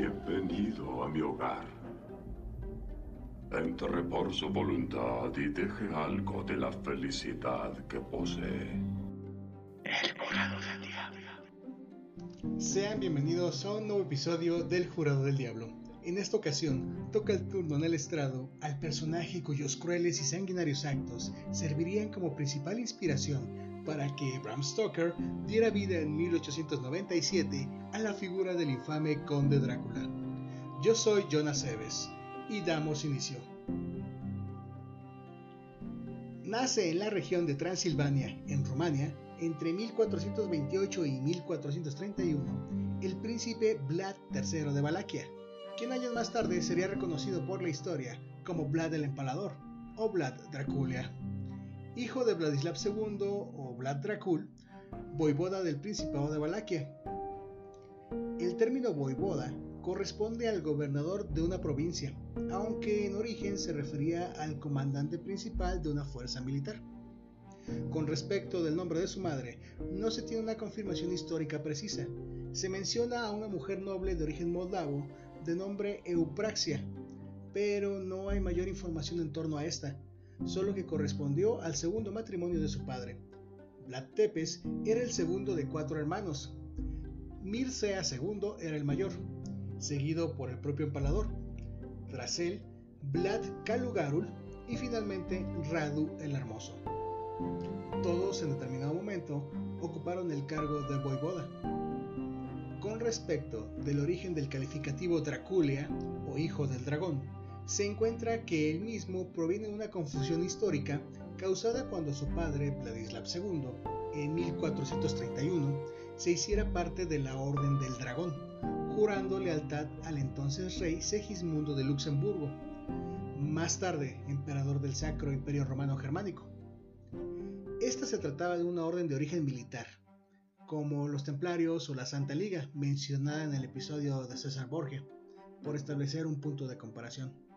Bienvenido a mi hogar. Entre por su voluntad y deje algo de la felicidad que posee. El jurado del diablo. Sean bienvenidos a un nuevo episodio del Jurado del Diablo. En esta ocasión toca el turno en el estrado al personaje cuyos crueles y sanguinarios actos servirían como principal inspiración para que Bram Stoker diera vida en 1897 a la figura del infame Conde Drácula. Yo soy Jonas Eves y damos inicio. Nace en la región de Transilvania, en Rumania, entre 1428 y 1431, el príncipe Vlad III de Valaquia, quien años más tarde sería reconocido por la historia como Vlad el Empalador o Vlad Draculia, hijo de Vladislav II o Vlad Dracul, voivoda del Principado de Valaquia. El término voivoda corresponde al gobernador de una provincia, aunque en origen se refería al comandante principal de una fuerza militar. Con respecto del nombre de su madre, no se tiene una confirmación histórica precisa. Se menciona a una mujer noble de origen moldavo de nombre Eupraxia, pero no hay mayor información en torno a esta, solo que correspondió al segundo matrimonio de su padre. Vlad Tepes era el segundo de cuatro hermanos. Mircea II era el mayor, seguido por el propio empalador. Tras él, Vlad Kalugarul y finalmente Radu el Hermoso. Todos en determinado momento ocuparon el cargo de voivoda. Con respecto del origen del calificativo Draculia o hijo del dragón, se encuentra que el mismo proviene de una confusión histórica causada cuando su padre, Vladislav II, en 1431, se hiciera parte de la Orden del Dragón, jurando lealtad al entonces rey Segismundo de Luxemburgo, más tarde emperador del Sacro Imperio Romano Germánico. Esta se trataba de una orden de origen militar, como los templarios o la Santa Liga, mencionada en el episodio de César Borgia, por establecer un punto de comparación.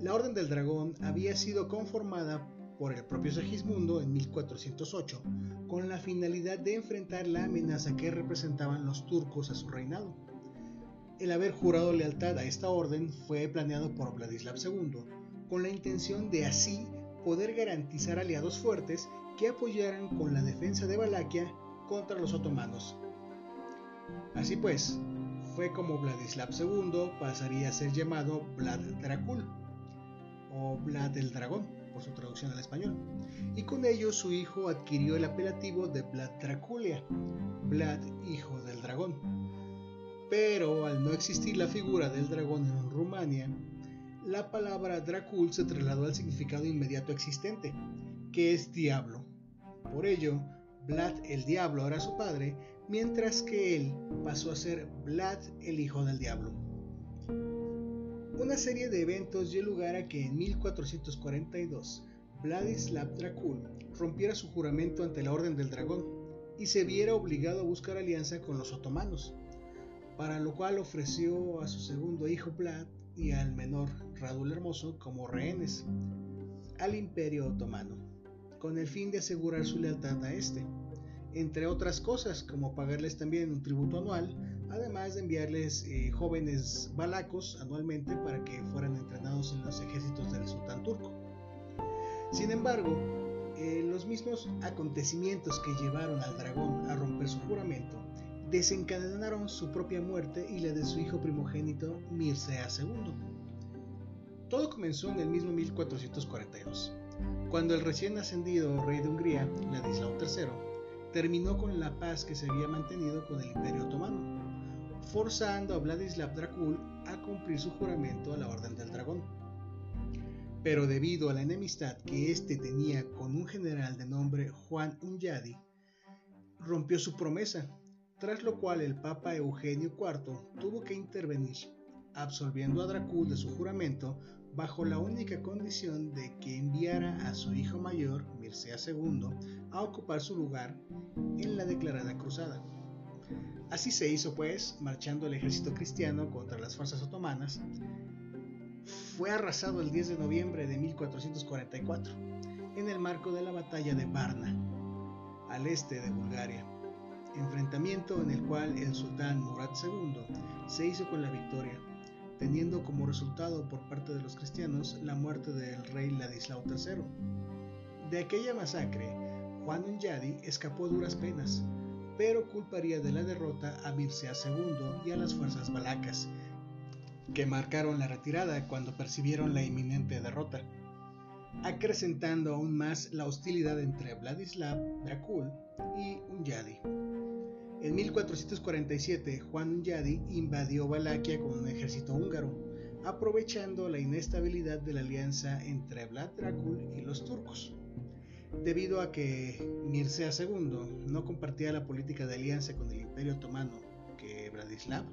La Orden del Dragón había sido conformada por el propio Segismundo en 1408 con la finalidad de enfrentar la amenaza que representaban los turcos a su reinado. El haber jurado lealtad a esta orden fue planeado por Vladislav II con la intención de así poder garantizar aliados fuertes que apoyaran con la defensa de Valaquia contra los otomanos. Así pues, como Vladislav II pasaría a ser llamado Vlad Dracul o Vlad el Dragón por su traducción al español, y con ello su hijo adquirió el apelativo de Vlad Draculia, Vlad hijo del dragón. Pero al no existir la figura del dragón en Rumania, la palabra Dracul se trasladó al significado inmediato existente, que es diablo. Por ello, Vlad el diablo era su padre, mientras que él pasó a ser Vlad el hijo del diablo. Una serie de eventos dio lugar a que en 1442 Vladislav Dracul rompiera su juramento ante la Orden del Dragón y se viera obligado a buscar alianza con los otomanos, para lo cual ofreció a su segundo hijo Vlad y al menor Radul Hermoso como rehenes al Imperio Otomano, con el fin de asegurar su lealtad a este, entre otras cosas como pagarles también un tributo anual además de enviarles eh, jóvenes balacos anualmente para que fueran entrenados en los ejércitos del sultán turco. Sin embargo, eh, los mismos acontecimientos que llevaron al dragón a romper su juramento desencadenaron su propia muerte y la de su hijo primogénito Mircea II. Todo comenzó en el mismo 1442, cuando el recién ascendido rey de Hungría, Ladislao III, terminó con la paz que se había mantenido con el Imperio Otomano forzando a Vladislav Dracul a cumplir su juramento a la Orden del Dragón. Pero debido a la enemistad que éste tenía con un general de nombre Juan Unyadi, rompió su promesa, tras lo cual el Papa Eugenio IV tuvo que intervenir, absolviendo a Dracul de su juramento bajo la única condición de que enviara a su hijo mayor, Mircea II, a ocupar su lugar en la declarada cruzada. Así se hizo pues, marchando el ejército cristiano contra las fuerzas otomanas. Fue arrasado el 10 de noviembre de 1444, en el marco de la batalla de Varna, al este de Bulgaria. enfrentamiento en el cual el sultán Murad II se hizo con la victoria, teniendo como resultado por parte de los cristianos la muerte del rey Ladislao III. De aquella masacre, Juan Unyadi escapó duras penas, pero culparía de la derrota a Mircea II y a las fuerzas balacas, que marcaron la retirada cuando percibieron la inminente derrota, acrecentando aún más la hostilidad entre Vladislav Dracul y Unyadi. En 1447, Juan Unyadi invadió Valaquia con un ejército húngaro, aprovechando la inestabilidad de la alianza entre Vlad Dracul y los turcos. Debido a que Mircea II no compartía la política de alianza con el Imperio Otomano que Vladislav,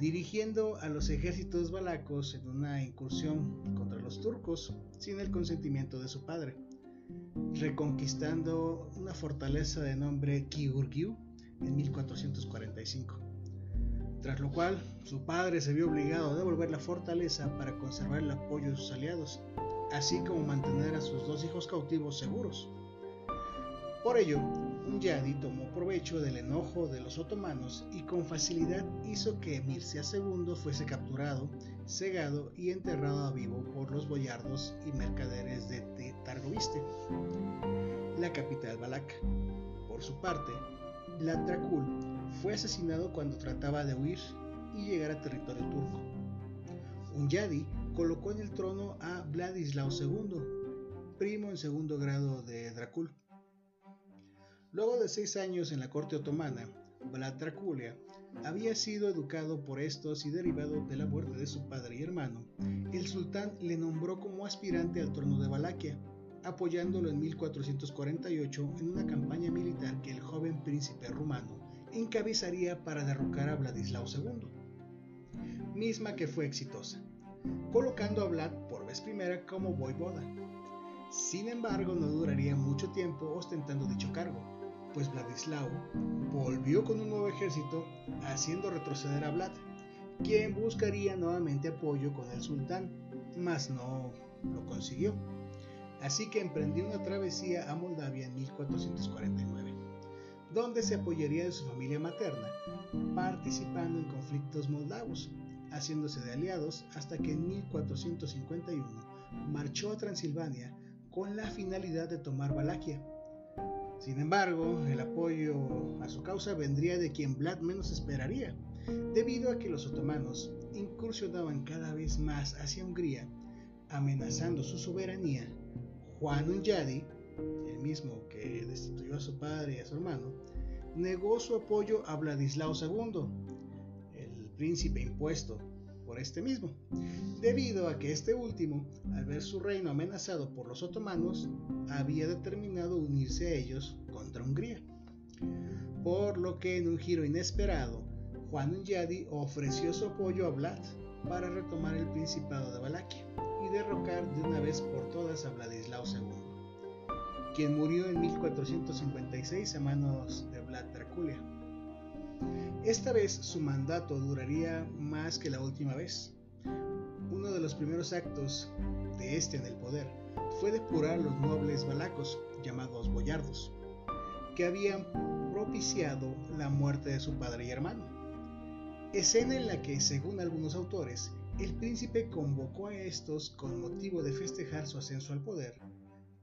dirigiendo a los ejércitos balacos en una incursión contra los turcos sin el consentimiento de su padre, reconquistando una fortaleza de nombre Kiurgiu en 1445. Tras lo cual, su padre se vio obligado a devolver la fortaleza para conservar el apoyo de sus aliados, así como mantener a sus dos hijos cautivos seguros. Por ello, Unyadi tomó provecho del enojo de los otomanos y con facilidad hizo que Mircea II fuese capturado, cegado y enterrado a vivo por los boyardos y mercaderes de Targoviste, la capital valaca. Por su parte, Vlad Dracul fue asesinado cuando trataba de huir y llegar a territorio turco. Unyadi colocó en el trono a Vladislao II, primo en segundo grado de Dracul. Luego de seis años en la corte otomana, Vlad Draculia había sido educado por estos y derivado de la muerte de su padre y hermano, el sultán le nombró como aspirante al trono de Valaquia, apoyándolo en 1448 en una campaña militar que el joven príncipe rumano encabezaría para derrocar a Vladislao II, misma que fue exitosa, colocando a Vlad por vez primera como voivoda. Sin embargo, no duraría mucho tiempo ostentando dicho cargo, pues Vladislao volvió con un nuevo ejército haciendo retroceder a Vlad, quien buscaría nuevamente apoyo con el sultán, mas no lo consiguió. Así que emprendió una travesía a Moldavia en 1449, donde se apoyaría de su familia materna, participando en conflictos moldavos, haciéndose de aliados hasta que en 1451 marchó a Transilvania con la finalidad de tomar Valaquia sin embargo, el apoyo a su causa vendría de quien Vlad menos esperaría, debido a que los otomanos incursionaban cada vez más hacia Hungría, amenazando su soberanía. Juan Unyadi, el mismo que destituyó a su padre y a su hermano, negó su apoyo a Vladislao II, el príncipe impuesto por este mismo, debido a que este último, al ver su reino amenazado por los otomanos, había determinado unirse a ellos contra Hungría. Por lo que en un giro inesperado, Juan Unyadi ofreció su apoyo a Vlad para retomar el Principado de Valaquia y derrocar de una vez por todas a Vladislao II, quien murió en 1456 a manos de Vlad Draculia. Esta vez su mandato duraría más que la última vez. Uno de los primeros actos de este en el poder fue depurar los nobles balacos, llamados boyardos, que habían propiciado la muerte de su padre y hermano. Escena en la que, según algunos autores, el príncipe convocó a estos con motivo de festejar su ascenso al poder,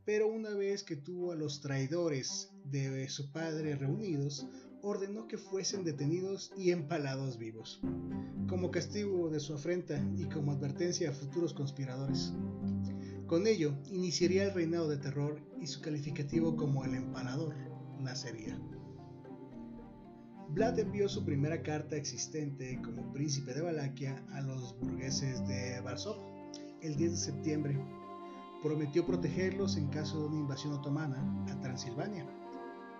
pero una vez que tuvo a los traidores de su padre reunidos, ordenó que fuesen detenidos y empalados vivos, como castigo de su afrenta y como advertencia a futuros conspiradores. Con ello, iniciaría el reinado de terror y su calificativo como el empalador nacería. Vlad envió su primera carta existente como príncipe de Valaquia a los burgueses de Varsov el 10 de septiembre. Prometió protegerlos en caso de una invasión otomana a Transilvania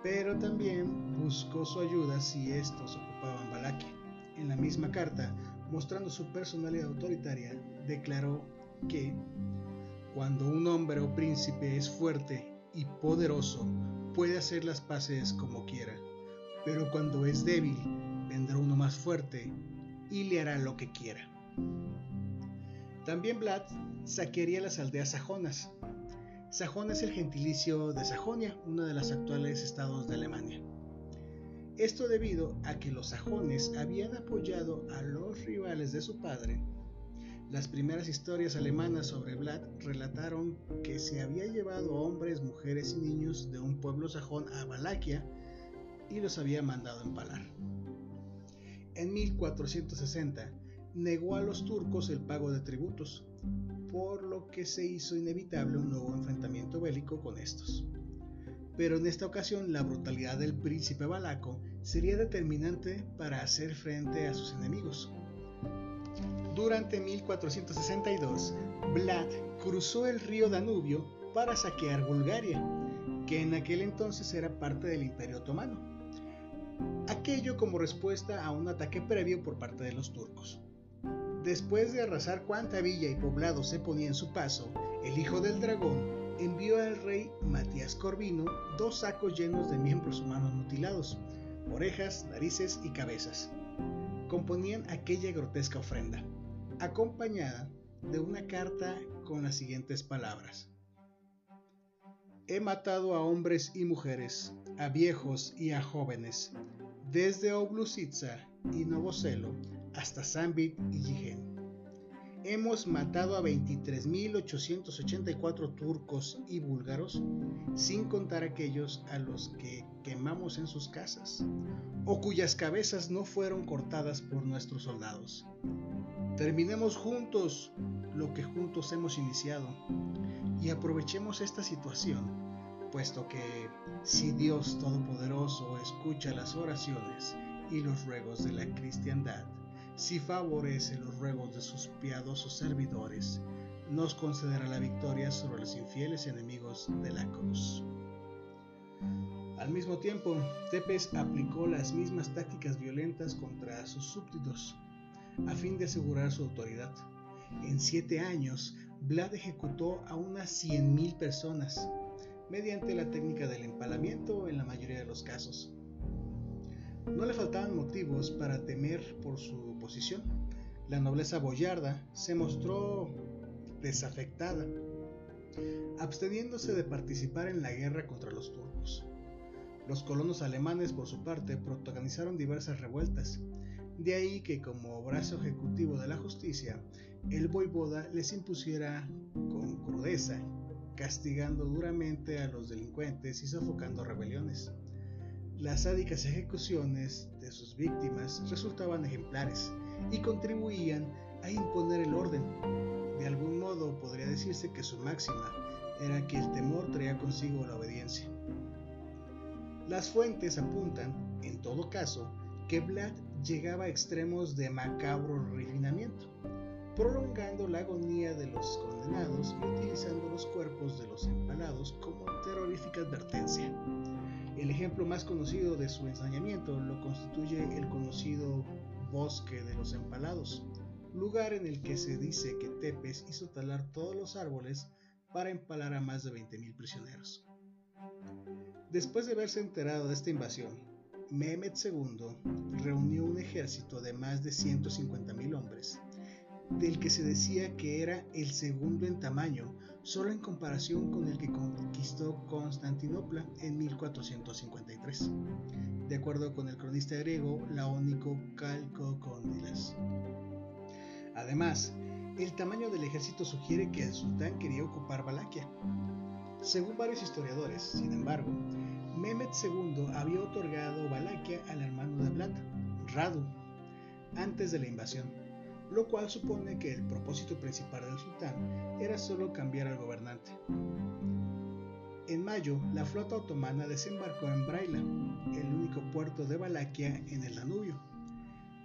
pero también buscó su ayuda si estos ocupaban Valaquia. En la misma carta, mostrando su personalidad autoritaria, declaró que cuando un hombre o príncipe es fuerte y poderoso, puede hacer las paces como quiera, pero cuando es débil, vendrá uno más fuerte y le hará lo que quiera. También Vlad saquearía las aldeas sajonas, Sajón es el gentilicio de Sajonia, uno de los actuales estados de Alemania. Esto debido a que los sajones habían apoyado a los rivales de su padre. Las primeras historias alemanas sobre Vlad relataron que se había llevado hombres, mujeres y niños de un pueblo sajón a Valaquia y los había mandado empalar. En 1460 negó a los turcos el pago de tributos, por lo que se hizo inevitable un nuevo enfrentamiento bélico con estos pero en esta ocasión la brutalidad del príncipe valaco sería determinante para hacer frente a sus enemigos. Durante 1462, Vlad cruzó el río Danubio para saquear Bulgaria, que en aquel entonces era parte del Imperio Otomano. Aquello como respuesta a un ataque previo por parte de los turcos. Después de arrasar cuanta villa y poblado se ponía en su paso, el hijo del dragón envió al rey Matías Corvino dos sacos llenos de miembros humanos mutilados, orejas, narices y cabezas. Componían aquella grotesca ofrenda, acompañada de una carta con las siguientes palabras. He matado a hombres y mujeres, a viejos y a jóvenes, desde Oblusitsa y Novoselo hasta Zambit y Yigen hemos matado a 23.884 turcos y búlgaros, sin contar aquellos a los que quemamos en sus casas, o cuyas cabezas no fueron cortadas por nuestros soldados. Terminemos juntos lo que juntos hemos iniciado y aprovechemos esta situación, puesto que si Dios Todopoderoso escucha las oraciones y los ruegos de la cristiandad, si favorece los ruegos de sus piadosos servidores, nos concederá la victoria sobre los infieles enemigos de la cruz. Al mismo tiempo, Tepes aplicó las mismas tácticas violentas contra sus súbditos, a fin de asegurar su autoridad. En siete años, Vlad ejecutó a unas 100.000 personas, mediante la técnica del empalamiento en la mayoría de los casos. No le faltaban motivos para temer por su posición. La nobleza boyarda se mostró desafectada, absteniéndose de participar en la guerra contra los turcos. Los colonos alemanes, por su parte, protagonizaron diversas revueltas. De ahí que, como brazo ejecutivo de la justicia, el voivoda les impusiera con crudeza, castigando duramente a los delincuentes y sofocando rebeliones. Las sádicas ejecuciones de sus víctimas resultaban ejemplares y contribuían a imponer el orden. De algún modo podría decirse que su máxima era que el temor traía consigo la obediencia. Las fuentes apuntan, en todo caso, que Vlad llegaba a extremos de macabro refinamiento, prolongando la agonía de los condenados y utilizando los cuerpos de los empalados como terrorífica advertencia. El ejemplo más conocido de su ensañamiento lo constituye el conocido Bosque de los Empalados, lugar en el que se dice que Tepes hizo talar todos los árboles para empalar a más de 20.000 prisioneros. Después de haberse enterado de esta invasión, Mehmet II reunió un ejército de más de 150.000 hombres, del que se decía que era el segundo en tamaño solo en comparación con el que conquistó Constantinopla en 1453, de acuerdo con el cronista griego Laónico Calcocóndilas. Además, el tamaño del ejército sugiere que el sultán quería ocupar Valaquia. Según varios historiadores, sin embargo, Mehmet II había otorgado Valaquia al hermano de Vlad, Radu, antes de la invasión lo cual supone que el propósito principal del sultán era solo cambiar al gobernante. En mayo, la flota otomana desembarcó en Braila, el único puerto de Valaquia en el Danubio.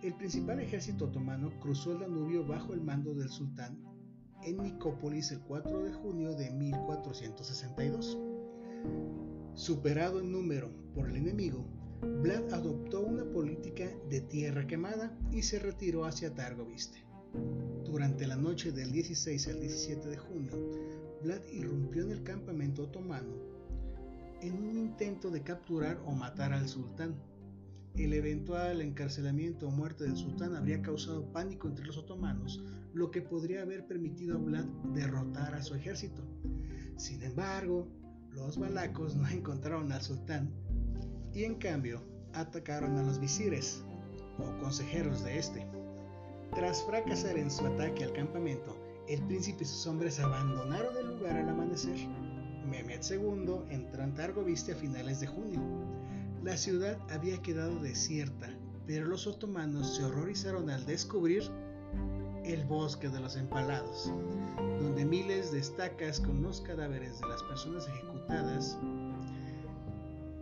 El principal ejército otomano cruzó el Danubio bajo el mando del sultán en Nicópolis el 4 de junio de 1462. Superado en número por el enemigo, Vlad adoptó una política de tierra quemada y se retiró hacia Targoviste. Durante la noche del 16 al 17 de junio, Vlad irrumpió en el campamento otomano en un intento de capturar o matar al sultán. El eventual encarcelamiento o muerte del sultán habría causado pánico entre los otomanos, lo que podría haber permitido a Vlad derrotar a su ejército. Sin embargo, los balacos no encontraron al sultán y en cambio atacaron a los visires, o consejeros de este. Tras fracasar en su ataque al campamento, el príncipe y sus hombres abandonaron el lugar al amanecer. Mehmed II entró en Targoviste a finales de junio. La ciudad había quedado desierta, pero los otomanos se horrorizaron al descubrir el bosque de los empalados, donde miles de estacas con los cadáveres de las personas ejecutadas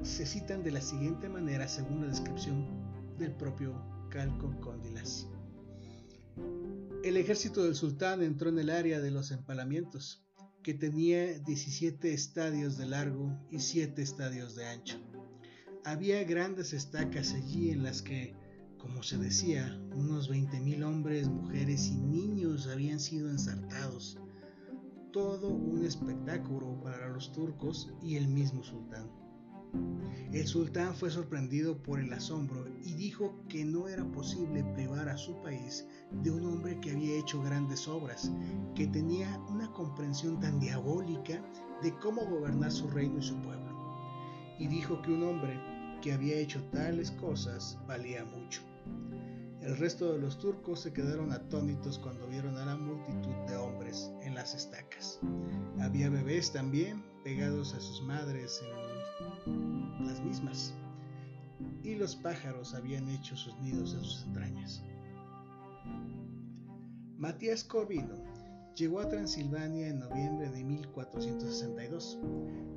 se citan de la siguiente manera según la descripción del propio Calco Cóndilas. El ejército del sultán entró en el área de los empalamientos, que tenía 17 estadios de largo y 7 estadios de ancho. Había grandes estacas allí en las que, como se decía, unos 20.000 hombres, mujeres y niños habían sido ensartados. Todo un espectáculo para los turcos y el mismo sultán. El sultán fue sorprendido por el asombro y dijo que no era posible privar a su país de un hombre que había hecho grandes obras, que tenía una comprensión tan diabólica de cómo gobernar su reino y su pueblo. Y dijo que un hombre que había hecho tales cosas valía mucho. El resto de los turcos se quedaron atónitos cuando vieron a la multitud de hombres en las estacas. Había bebés también pegados a sus madres en las mismas, y los pájaros habían hecho sus nidos en sus entrañas. Matías Corvino llegó a Transilvania en noviembre de 1462.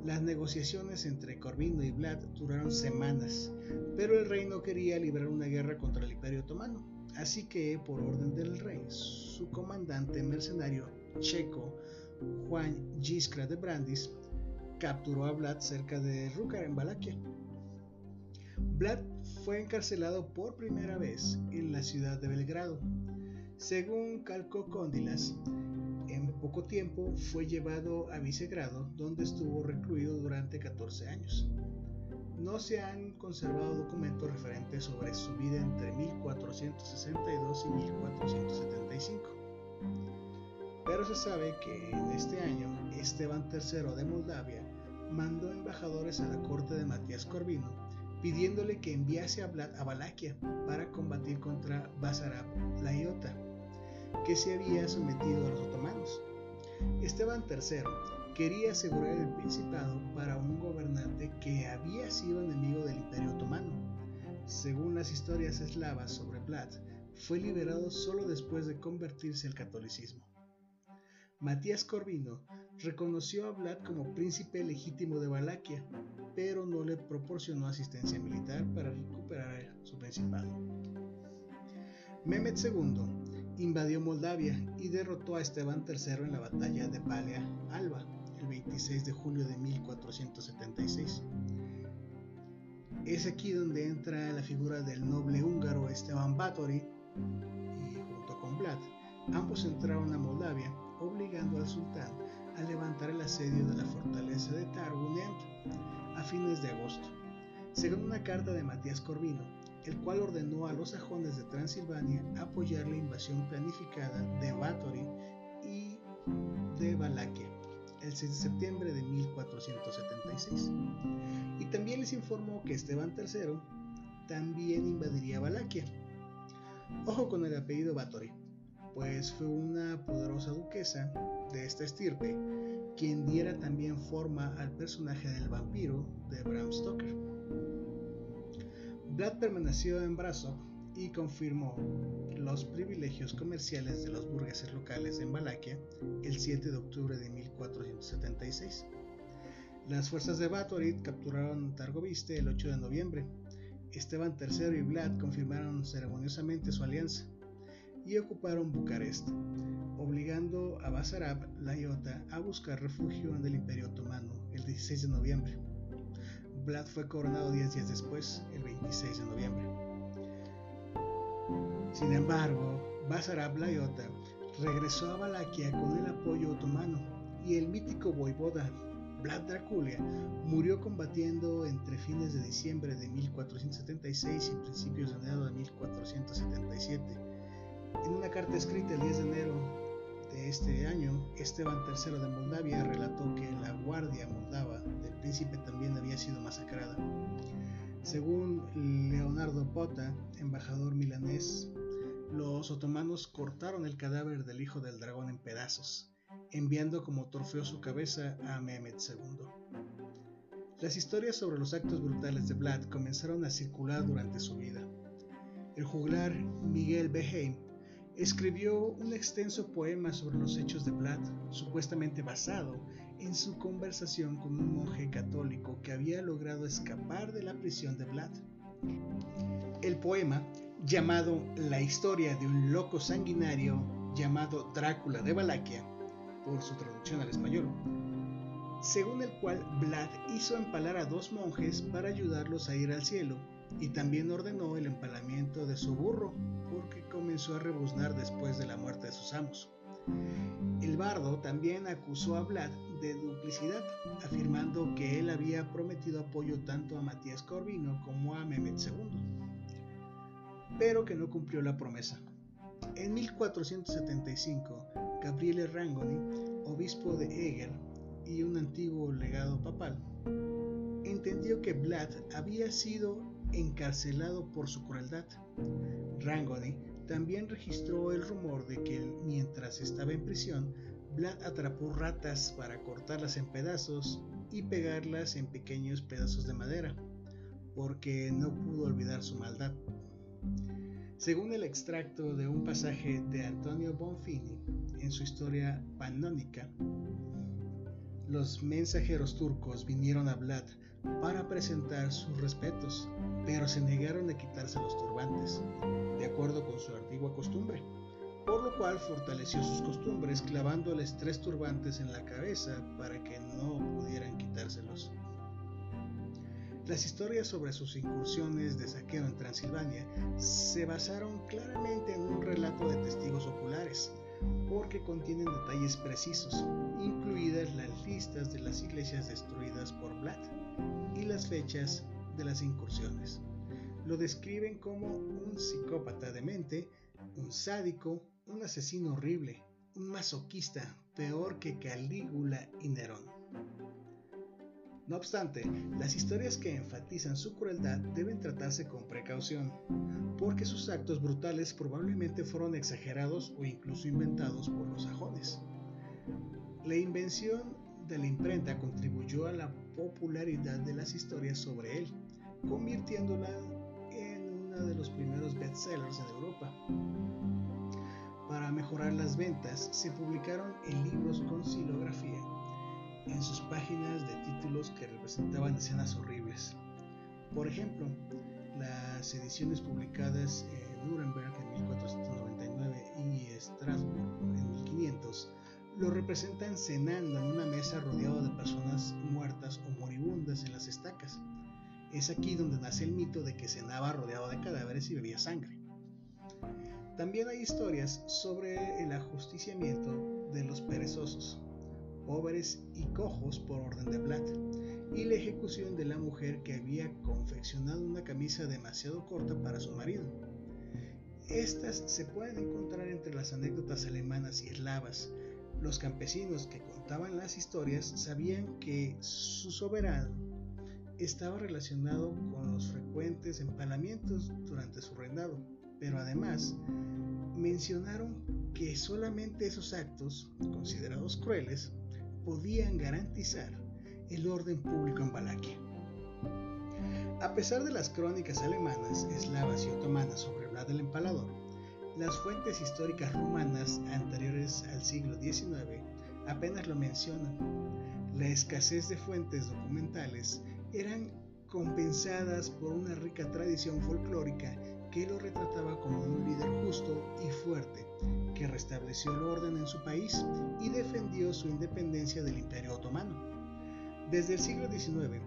Las negociaciones entre Corvino y Vlad duraron semanas, pero el rey no quería librar una guerra contra el Imperio Otomano, así que, por orden del rey, su comandante mercenario checo, Juan Giscra de Brandis, capturó a Vlad cerca de Rúcar en Valaquia. Vlad fue encarcelado por primera vez en la ciudad de Belgrado. Según calcó Cóndilas, en poco tiempo fue llevado a Visegrado, donde estuvo recluido durante 14 años. No se han conservado documentos referentes sobre su vida entre 1462 y 1475. Pero se sabe que en este año Esteban III de Moldavia mandó embajadores a la corte de Matías Corvino pidiéndole que enviase a Vlad a Valaquia para combatir contra Basarab la Iota, que se había sometido a los otomanos. Esteban III quería asegurar el principado para un gobernante que había sido enemigo del imperio otomano. Según las historias eslavas sobre Vlad, fue liberado solo después de convertirse al catolicismo. Matías Corvino reconoció a Vlad como príncipe legítimo de Valaquia, pero no le proporcionó asistencia militar para recuperar su principado. Mehmed II invadió Moldavia y derrotó a Esteban III en la batalla de Balea Alba el 26 de julio de 1476. Es aquí donde entra la figura del noble húngaro Esteban Báthory y junto con Vlad, ambos entraron a Moldavia obligando al sultán a levantar el asedio de la fortaleza de Targunet a fines de agosto, según una carta de Matías Corvino, el cual ordenó a los sajones de Transilvania apoyar la invasión planificada de Báthory y de Valaquia el 6 de septiembre de 1476. Y también les informó que Esteban III también invadiría Valaquia. Ojo con el apellido Báthory pues fue una poderosa duquesa de esta estirpe quien diera también forma al personaje del vampiro de Bram Stoker. Vlad permaneció en Brasov y confirmó los privilegios comerciales de los burgueses locales en Valaquia el 7 de octubre de 1476. Las fuerzas de Batorit capturaron Targoviste el 8 de noviembre. Esteban III y Vlad confirmaron ceremoniosamente su alianza y ocuparon Bucarest, obligando a Basarab la Iota a buscar refugio en el Imperio Otomano el 16 de noviembre. Vlad fue coronado 10 días después, el 26 de noviembre. Sin embargo, Basarab la Iota regresó a Valaquia con el apoyo otomano y el mítico voivoda Vlad Draculia murió combatiendo entre fines de diciembre de 1476 y principios de enero de 1477 en una carta escrita el 10 de enero de este año, Esteban III de Moldavia relató que la guardia moldava del príncipe también había sido masacrada. Según Leonardo Pota, embajador milanés, los otomanos cortaron el cadáver del hijo del dragón en pedazos, enviando como trofeo su cabeza a Mehmet II. Las historias sobre los actos brutales de Vlad comenzaron a circular durante su vida. El juglar Miguel Beheim escribió un extenso poema sobre los hechos de Vlad, supuestamente basado en su conversación con un monje católico que había logrado escapar de la prisión de Vlad. El poema, llamado La historia de un loco sanguinario llamado Drácula de Valaquia, por su traducción al español, según el cual Vlad hizo empalar a dos monjes para ayudarlos a ir al cielo, y también ordenó el empalamiento de su burro, porque comenzó a rebuznar después de la muerte de sus amos. El bardo también acusó a Vlad de duplicidad, afirmando que él había prometido apoyo tanto a Matías Corvino como a Mehmet II, pero que no cumplió la promesa. En 1475, Gabriele Rangoni, obispo de Eger y un antiguo legado papal, entendió que Vlad había sido encarcelado por su crueldad. Rangoni también registró el rumor de que mientras estaba en prisión, Vlad atrapó ratas para cortarlas en pedazos y pegarlas en pequeños pedazos de madera, porque no pudo olvidar su maldad. Según el extracto de un pasaje de Antonio Bonfini en su historia panónica, los mensajeros turcos vinieron a Vlad para presentar sus respetos, pero se negaron a quitarse los turbantes, de acuerdo con su antigua costumbre, por lo cual fortaleció sus costumbres clavándoles tres turbantes en la cabeza para que no pudieran quitárselos. Las historias sobre sus incursiones de saqueo en Transilvania se basaron claramente en un relato de testigos oculares, porque contienen detalles precisos, incluidas las listas de las iglesias destruidas por Vlad y las fechas de las incursiones. Lo describen como un psicópata de mente, un sádico, un asesino horrible, un masoquista, peor que Calígula y Nerón. No obstante, las historias que enfatizan su crueldad deben tratarse con precaución, porque sus actos brutales probablemente fueron exagerados o incluso inventados por los sajones. La invención de la imprenta contribuyó a la popularidad de las historias sobre él, convirtiéndola en uno de los primeros bestsellers en Europa. Para mejorar las ventas, se publicaron en libros con silografía en sus páginas de títulos que representaban escenas horribles. Por ejemplo, las ediciones publicadas en Nuremberg en 1499 y Estrasburgo en 1500 lo representan cenando en una mesa rodeado de personas muertas o moribundas en las estacas. Es aquí donde nace el mito de que cenaba rodeado de cadáveres y bebía sangre. También hay historias sobre el ajusticiamiento de los perezosos, pobres y cojos por orden de Vlad, y la ejecución de la mujer que había confeccionado una camisa demasiado corta para su marido. Estas se pueden encontrar entre las anécdotas alemanas y eslavas. Los campesinos que contaban las historias sabían que su soberano estaba relacionado con los frecuentes empalamientos durante su reinado, pero además mencionaron que solamente esos actos, considerados crueles, podían garantizar el orden público en Valaquia. A pesar de las crónicas alemanas, eslavas y otomanas sobre Vlad el Empalador, las fuentes históricas rumanas anteriores al siglo XIX apenas lo mencionan. La escasez de fuentes documentales eran compensadas por una rica tradición folclórica que lo retrataba como un líder justo y fuerte que restableció el orden en su país y defendió su independencia del Imperio Otomano. Desde el siglo XIX,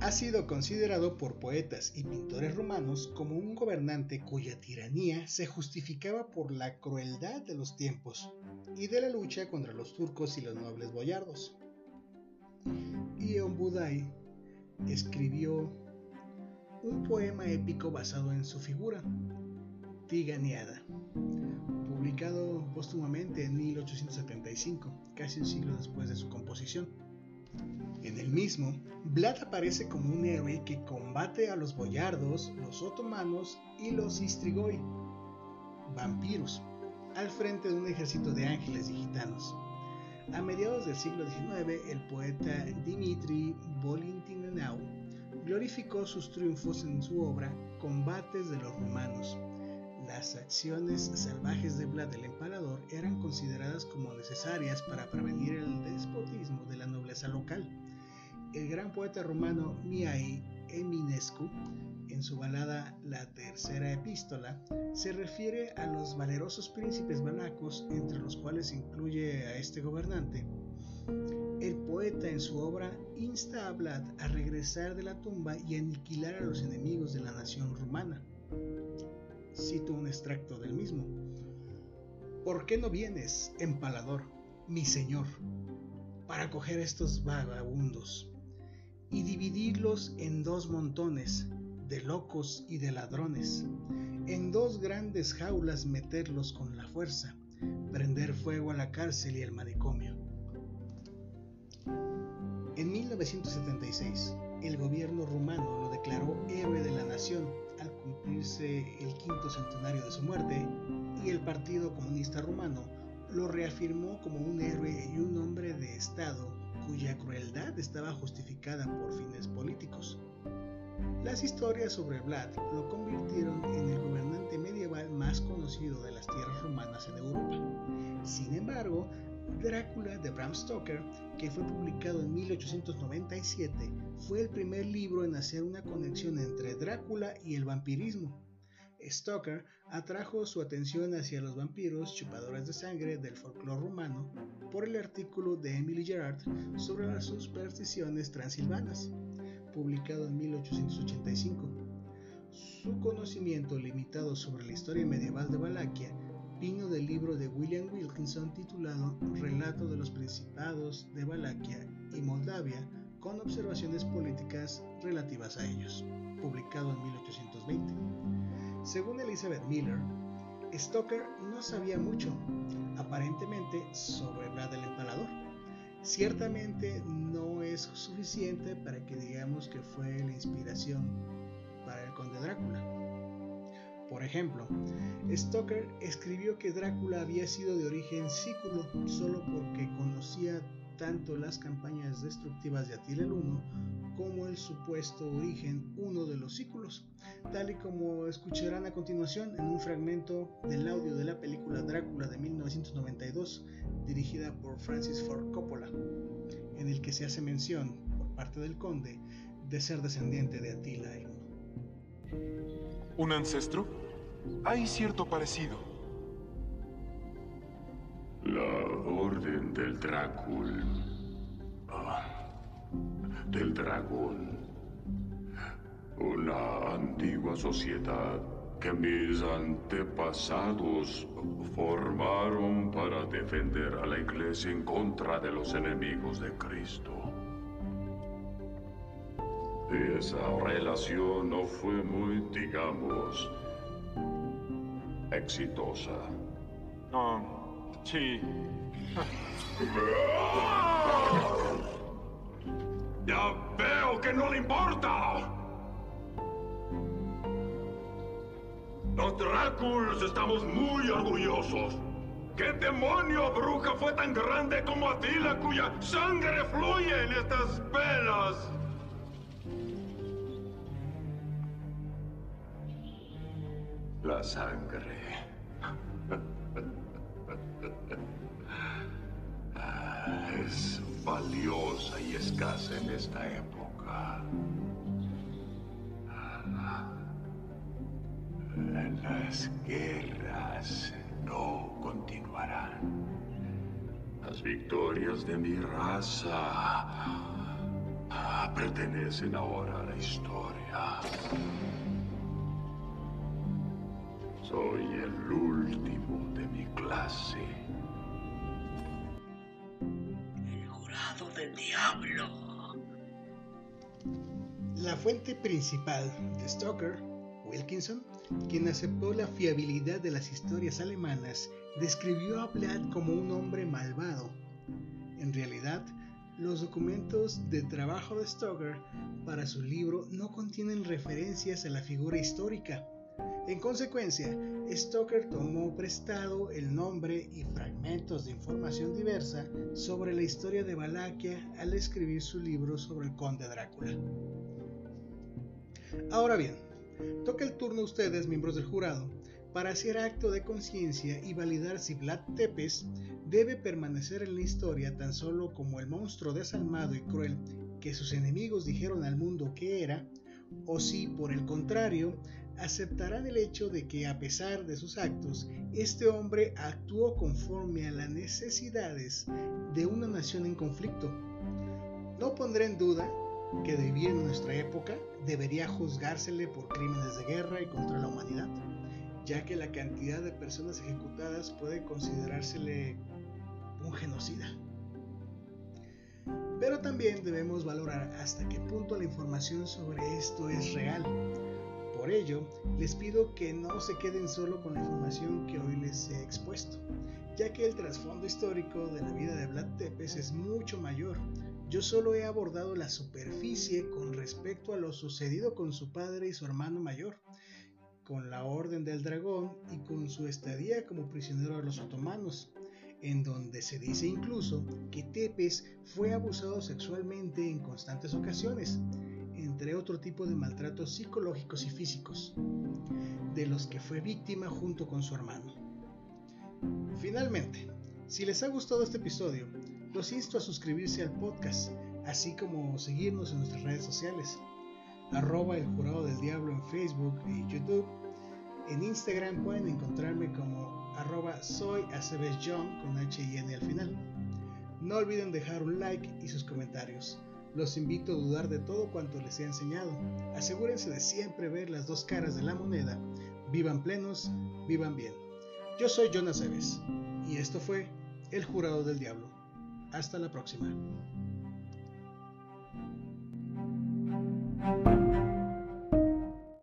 ha sido considerado por poetas y pintores romanos como un gobernante cuya tiranía se justificaba por la crueldad de los tiempos y de la lucha contra los turcos y los nobles boyardos. Ion Budai escribió un poema épico basado en su figura, Tiganiada, publicado póstumamente en 1875, casi un siglo después de su composición. En el mismo, Vlad aparece como un héroe que combate a los boyardos, los otomanos y los istrigoi, vampiros, al frente de un ejército de ángeles y gitanos. A mediados del siglo XIX, el poeta Dimitri Bolintinenau glorificó sus triunfos en su obra Combates de los Romanos. Las acciones salvajes de Vlad el Empalador eran consideradas como necesarias para prevenir el despotismo de la nobleza local. El gran poeta romano Miai Eminescu, en su balada La Tercera Epístola, se refiere a los valerosos príncipes balacos, entre los cuales incluye a este gobernante, el poeta en su obra insta a Vlad a regresar de la tumba y aniquilar a los enemigos de la nación rumana. Cito un extracto del mismo. ¿Por qué no vienes, empalador, mi señor, para coger estos vagabundos y dividirlos en dos montones de locos y de ladrones, en dos grandes jaulas meterlos con la fuerza, prender fuego a la cárcel y el manicomio? En 1976, el quinto centenario de su muerte y el Partido Comunista Rumano lo reafirmó como un héroe y un hombre de Estado cuya crueldad estaba justificada por fines políticos. Las historias sobre Vlad lo convirtieron en el gobernante medieval más conocido de las tierras romanas en Europa. Sin embargo, Drácula de Bram Stoker, que fue publicado en 1897, fue el primer libro en hacer una conexión entre Drácula y el vampirismo. Stoker atrajo su atención hacia los vampiros chupadores de sangre del folclore rumano por el artículo de Emily Gerard sobre las supersticiones transilvanas, publicado en 1885. Su conocimiento limitado sobre la historia medieval de Valaquia vino del libro de William Wilkinson titulado Relato de los Principados de Valaquia y Moldavia con observaciones políticas relativas a ellos, publicado en 1820. Según Elizabeth Miller, Stoker no sabía mucho, aparentemente, sobre Vlad el Empalador. Ciertamente no es suficiente para que digamos que fue la inspiración para el conde Drácula por ejemplo, Stoker escribió que Drácula había sido de origen sículo solo porque conocía tanto las campañas destructivas de Atila el Uno como el supuesto origen uno de los sículos, tal y como escucharán a continuación en un fragmento del audio de la película Drácula de 1992, dirigida por Francis Ford Coppola, en el que se hace mención, por parte del conde, de ser descendiente de Atila el Uno. ¿Un ancestro? Hay cierto parecido. La Orden del Drácul. Ah, del Dragón. Una antigua sociedad que mis antepasados formaron para defender a la iglesia en contra de los enemigos de Cristo. Esa relación no fue muy, digamos, exitosa. Ah, sí. Ya veo que no le importa. Los Dráculos estamos muy orgullosos. ¿Qué demonio bruja fue tan grande como Atila cuya sangre fluye en estas velas? La sangre. En esta época. Las guerras no continuarán. Las victorias de mi raza ah, pertenecen ahora a la historia. Soy el último de mi clase. Diablo. La fuente principal de Stoker, Wilkinson, quien aceptó la fiabilidad de las historias alemanas, describió a Vlad como un hombre malvado. En realidad, los documentos de trabajo de Stoker para su libro no contienen referencias a la figura histórica. En consecuencia, Stoker tomó prestado el nombre y fragmentos de información diversa sobre la historia de Valaquia al escribir su libro sobre el conde Drácula. Ahora bien, toca el turno a ustedes, miembros del jurado, para hacer acto de conciencia y validar si Vlad Tepes debe permanecer en la historia tan solo como el monstruo desalmado y cruel que sus enemigos dijeron al mundo que era, o si, por el contrario, aceptarán el hecho de que a pesar de sus actos, este hombre actuó conforme a las necesidades de una nación en conflicto. No pondré en duda que vivir en nuestra época debería juzgársele por crímenes de guerra y contra la humanidad, ya que la cantidad de personas ejecutadas puede considerársele un genocida. Pero también debemos valorar hasta qué punto la información sobre esto es real. Por ello, les pido que no se queden solo con la información que hoy les he expuesto, ya que el trasfondo histórico de la vida de Vlad Tepes es mucho mayor. Yo solo he abordado la superficie con respecto a lo sucedido con su padre y su hermano mayor, con la Orden del Dragón y con su estadía como prisionero de los otomanos, en donde se dice incluso que Tepes fue abusado sexualmente en constantes ocasiones, entre otro tipo de maltratos psicológicos y físicos, de los que fue víctima junto con su hermano. Finalmente, si les ha gustado este episodio, los insto a suscribirse al podcast, así como seguirnos en nuestras redes sociales, arroba el jurado del diablo en Facebook y YouTube. En Instagram pueden encontrarme como arroba soy con H y N al final. No olviden dejar un like y sus comentarios. Los invito a dudar de todo cuanto les he enseñado. Asegúrense de siempre ver las dos caras de la moneda. Vivan plenos, vivan bien. Yo soy Jonas Eves y esto fue El Jurado del Diablo. Hasta la próxima.